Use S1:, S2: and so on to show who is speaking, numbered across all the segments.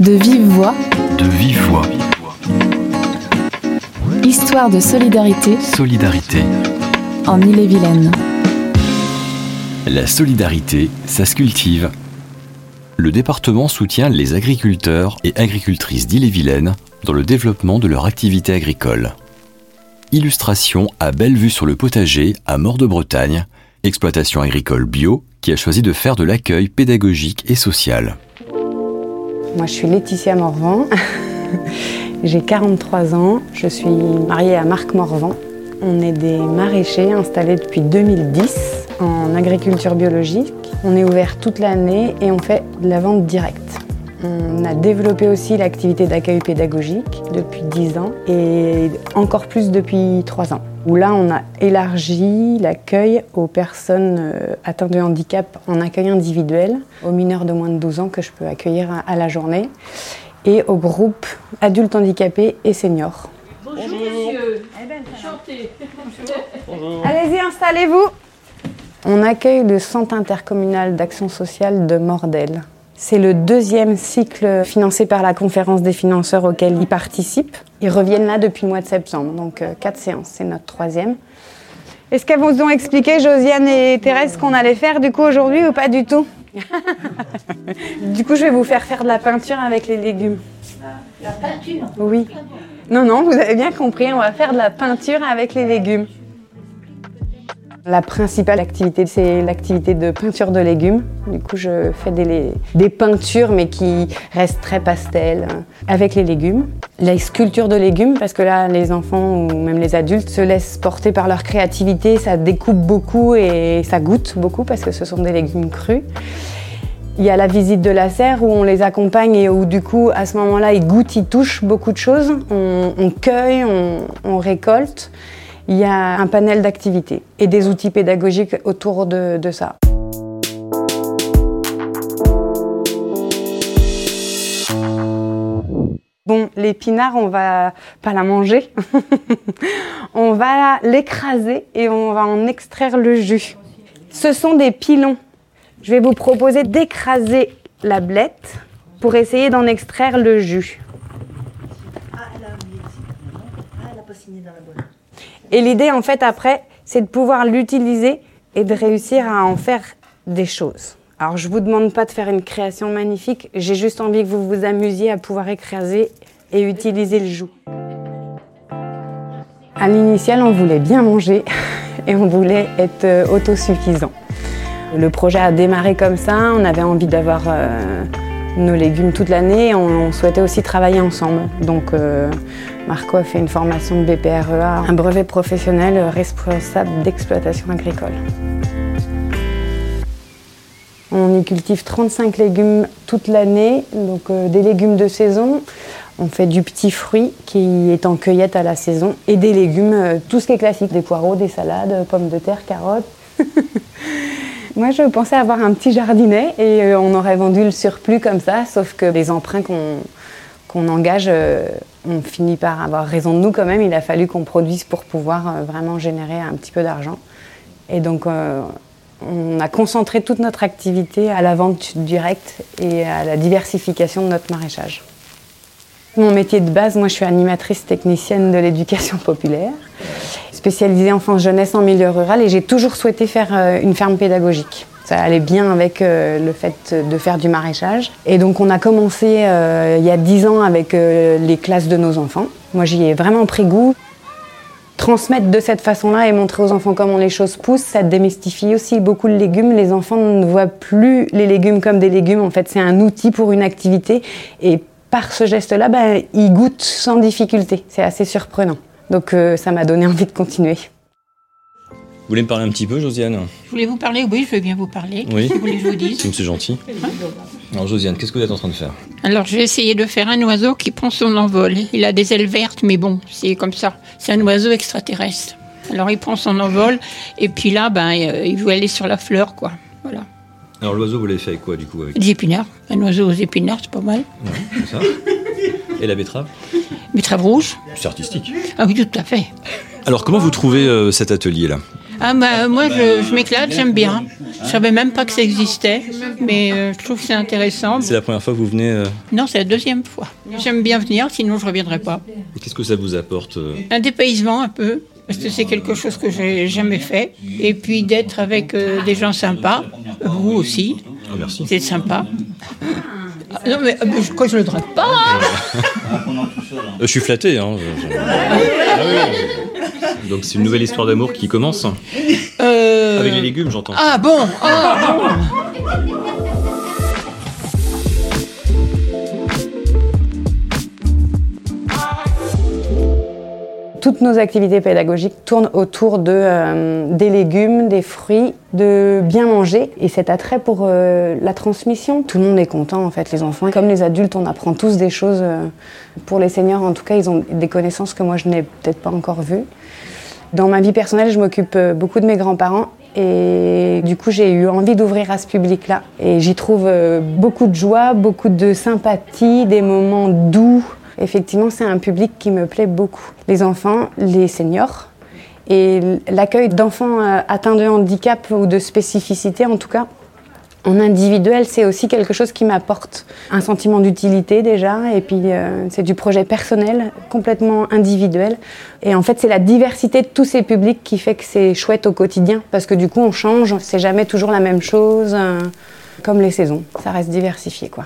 S1: De vive voix,
S2: De vive voix.
S1: histoire de solidarité
S2: Solidarité.
S1: en Ille-et-Vilaine.
S2: La solidarité, ça se cultive. Le département soutient les agriculteurs et agricultrices d'Ille-et-Vilaine dans le développement de leur activité agricole. Illustration à belle vue sur le potager à Mort de Bretagne, exploitation agricole bio qui a choisi de faire de l'accueil pédagogique et social.
S3: Moi, je suis Laetitia Morvan. J'ai 43 ans. Je suis mariée à Marc Morvan. On est des maraîchers installés depuis 2010 en agriculture biologique. On est ouvert toute l'année et on fait de la vente directe. On a développé aussi l'activité d'accueil pédagogique depuis 10 ans et encore plus depuis 3 ans. Où là, on a élargi l'accueil aux personnes euh, atteintes de handicap en accueil individuel, aux mineurs de moins de 12 ans que je peux accueillir à- la journée, et aux groupes adultes handicapés et seniors. Allez-y, installez-vous. On accueille le Centre intercommunal d'action sociale de Mordel. C'est le deuxième cycle financé par la conférence des financeurs auquel ils participent. Ils reviennent là depuis le mois de septembre, donc euh, quatre séances, c'est notre troisième. Est-ce qu'elles vous ont expliqué, Josiane et Thérèse, ce qu'on allait faire du coup aujourd'hui ou pas du tout? Du coup, je vais vous faire faire de la peinture avec les légumes.
S4: La peinture?
S3: Oui. Non, non, vous avez bien compris, on va faire de la peinture avec les légumes. La principale activité, c'est l'activité de peinture de légumes. Du coup, je fais des, peintures, mais qui restent très pastel, euh, avec les légumes. La sculpture de légumes, parce que là, les enfants ou même les adultes se laissent porter par leur créativité. Ça découpe beaucoup et ça goûte beaucoup, parce que ce sont des légumes crus. Il y a la visite de la serre où on les accompagne et où du coup, à ce moment-là, ils goûtent, ils touchent beaucoup de choses. On, cueille, on récolte. Il y a un panel d'activités et des outils pédagogiques autour de, ça. Bon, l'épinard, on va pas la manger. on va l'écraser et on va en extraire le jus. Ce sont des pilons. Je vais vous proposer d'écraser la blette pour essayer d'en extraire le jus.
S4: Ah, elle a oublié. Ah, elle pas signé dans la bonne.
S3: Et l'idée, en fait, après, c'est de pouvoir l'utiliser et de réussir à en faire des choses. Alors, je vous demande pas de faire une création magnifique, j'ai juste envie que vous vous amusiez à pouvoir écraser et utiliser le joug. À l'initial, on voulait bien manger et on voulait être euh, autosuffisant. Le projet a démarré comme ça, on avait envie d'avoir euh, nos légumes toute l'année on souhaitait aussi travailler ensemble. Donc euh, Marco a fait une formation de BPREA, un brevet professionnel responsable d'exploitation agricole. On y cultive 35 légumes toute l'année, donc euh, des légumes de saison. On fait du petit fruit qui est en cueillette à la saison et des légumes, euh, tout ce qui est classique, des poireaux, des salades, pommes de terre, carottes. Moi, je pensais avoir un petit jardinet et euh, on aurait vendu le surplus comme ça, sauf que les emprunts qu'on engage, euh, on finit par avoir raison de nous quand même. Il a fallu qu'on produise pour pouvoir euh, vraiment générer un petit peu d'argent. Et donc, on a concentré toute notre activité à la vente directe et à la diversification de notre maraîchage. Mon métier de base, moi je suis animatrice technicienne de l'éducation populaire, spécialisée enfance-jeunesse en milieu rural et j'ai toujours souhaité faire euh, une ferme pédagogique. Ça allait bien avec euh, le fait de faire du maraîchage. Et donc on a commencé euh, il y a 10 ans avec les classes de nos enfants. Moi j'y ai vraiment pris goût. Transmettre de cette façon-là et montrer aux enfants comment les choses poussent, ça démystifie aussi beaucoup le légume. Les enfants ne voient plus les légumes comme des légumes. En fait, c'est un outil pour une activité. Et par ce geste-là, ben, ils goûtent sans difficulté. C'est assez surprenant. Donc euh, ça m'a donné envie de continuer.
S5: Vous voulez me parler un petit peu, Josiane?
S6: Je voulais vous parler, oui, je veux bien vous parler.
S5: Oui.
S6: Si vous voulez que je vous dise?
S5: C'est gentil. Alors, Josiane, qu'est-ce que vous êtes en train de faire?
S6: Alors, j'ai essayé de faire un oiseau qui prend son envol. Il a des ailes vertes, mais bon, c'est comme ça. C'est un oiseau extraterrestre. Alors, il prend son envol, et puis là, ben, euh, il veut aller sur la fleur, quoi. Voilà.
S5: Alors, l'oiseau, vous l'avez fait avec quoi, du coup avec...
S6: Des épinards. Un oiseau aux épinards, c'est pas mal.
S5: Ouais, c'est ça. Et la betterave
S6: Betterave rouge.
S5: C'est artistique.
S6: Ah oui, tout à fait.
S5: Alors, comment vous trouvez euh, cet atelier-là
S6: Ah bah moi je, je m'éclate, j'aime bien. Je savais même pas que ça existait, mais euh, je trouve que c'est intéressant.
S5: C'est la première fois que vous venez. euh,
S6: Non, c'est la deuxième fois. J'aime bien venir, sinon je reviendrai pas.
S5: Qu'est-ce que ça vous apporte euh,
S6: Un dépaysement un peu, parce que c'est quelque chose que j'ai jamais fait. Et puis d'être avec euh, des gens sympas, vous aussi,
S5: ah, Merci.
S6: c'est sympa. Ah, non mais, euh, je, quoi, je le drague pas hein
S5: Euh, je suis flatté. Hein, je- je- Ah oui. Donc c'est une nouvelle histoire d'amour qui commence.
S6: Euh,
S5: Avec les légumes, j'entends.
S6: Ah bon, ah, bon.
S3: Toutes nos activités pédagogiques tournent autour de, euh, des légumes, des fruits, de bien manger et cet attrait pour euh, la transmission. Tout le monde est content en fait, les enfants. Comme les adultes, on apprend tous des choses. euh, pour les seniors, en tout cas, ils ont des connaissances que moi je n'ai peut-être pas encore vues. Dans ma vie personnelle, je m'occupe beaucoup de mes grands-parents et du coup, j'ai eu envie d'ouvrir à ce public-là. Et j'y trouve beaucoup de joie, beaucoup de sympathie, des moments doux. Effectivement, c'est un public qui me plaît beaucoup. Les enfants, les seniors et l'accueil d'enfants euh, atteints de handicap ou de spécificité en tout cas. En individuel, c'est aussi quelque chose qui m'apporte un sentiment d'utilité déjà, et puis euh, c'est du projet personnel, complètement individuel. Et en fait, c'est la diversité de tous ces publics qui fait que c'est chouette au quotidien, parce que du coup, on change, c'est jamais toujours la même chose, euh, comme les saisons, ça reste diversifié quoi.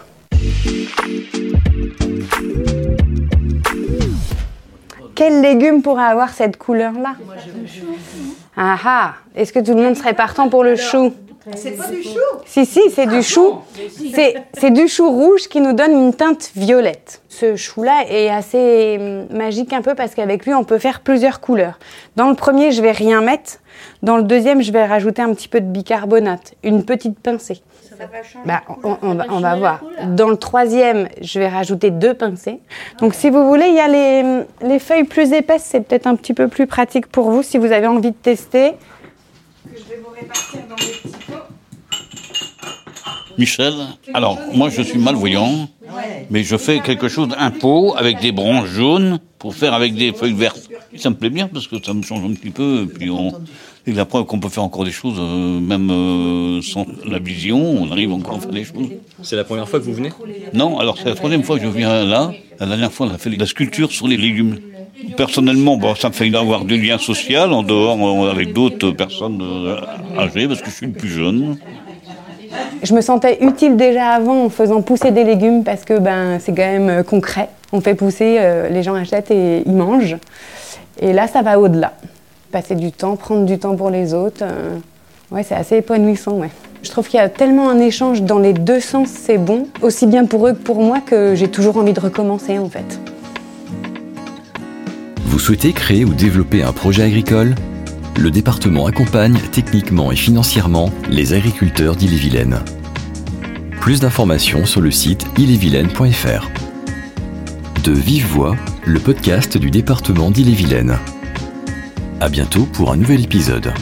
S3: Quel légume pourrait avoir cette couleur-là? Ah ah Est-ce que tout le monde serait partant pour le chou?
S4: C'est pas du chou
S3: Si, si, c'est du chou. C'est c'est du chou rouge qui nous donne une teinte violette. Ce chou-là est assez hum, magique un peu parce qu'avec lui, on peut faire plusieurs couleurs. Dans le premier, je vais rien mettre. Dans le deuxième, je vais rajouter un petit peu de bicarbonate, une petite pincée. Bah, on, on va, on va voir. Dans le troisième, je vais rajouter deux pincées. Donc, si vous voulez, il y a les, les feuilles plus épaisses. C'est peut-être un petit peu plus pratique pour vous si vous avez envie de tester. Je vais vous répartir dans des petits.
S7: Michel, alors moi je suis malvoyant, mais je fais quelque chose, un pot avec des branches jaunes pour faire avec des feuilles vertes. Ça me plaît bien parce que ça me change un petit peu. Et puis on, et la preuve qu'on peut faire encore des choses, euh, même euh, sans la vision, on arrive encore à faire des choses.
S5: C'est la première fois que vous venez?
S7: Non, alors c'est la troisième fois que je viens là. La dernière fois, on a fait la sculpture sur les légumes. Personnellement, bon, ça me fait avoir du lien social en dehors euh, avec d'autres personnes âgées parce que je suis le plus jeune.
S3: Je me sentais utile déjà avant en faisant pousser des légumes parce que ben, c'est quand même euh, concret. On fait pousser, euh, les gens achètent et ils mangent. Et là, ça va au-delà. Passer du temps, prendre du temps pour les autres, euh, ouais, c'est assez épanouissant. Ouais. Je trouve qu'il y a tellement un échange dans les deux sens, c'est bon, aussi bien pour eux que pour moi, que j'ai toujours envie de recommencer en fait.
S2: Vous souhaitez créer ou développer un projet agricole? Le département accompagne techniquement et financièrement les agriculteurs d'Ille-et-Vilaine. Plus d'informations sur le site illevilaine.fr. De Vive Voix, le podcast du département d'Ille-et-Vilaine. À bientôt pour un nouvel épisode.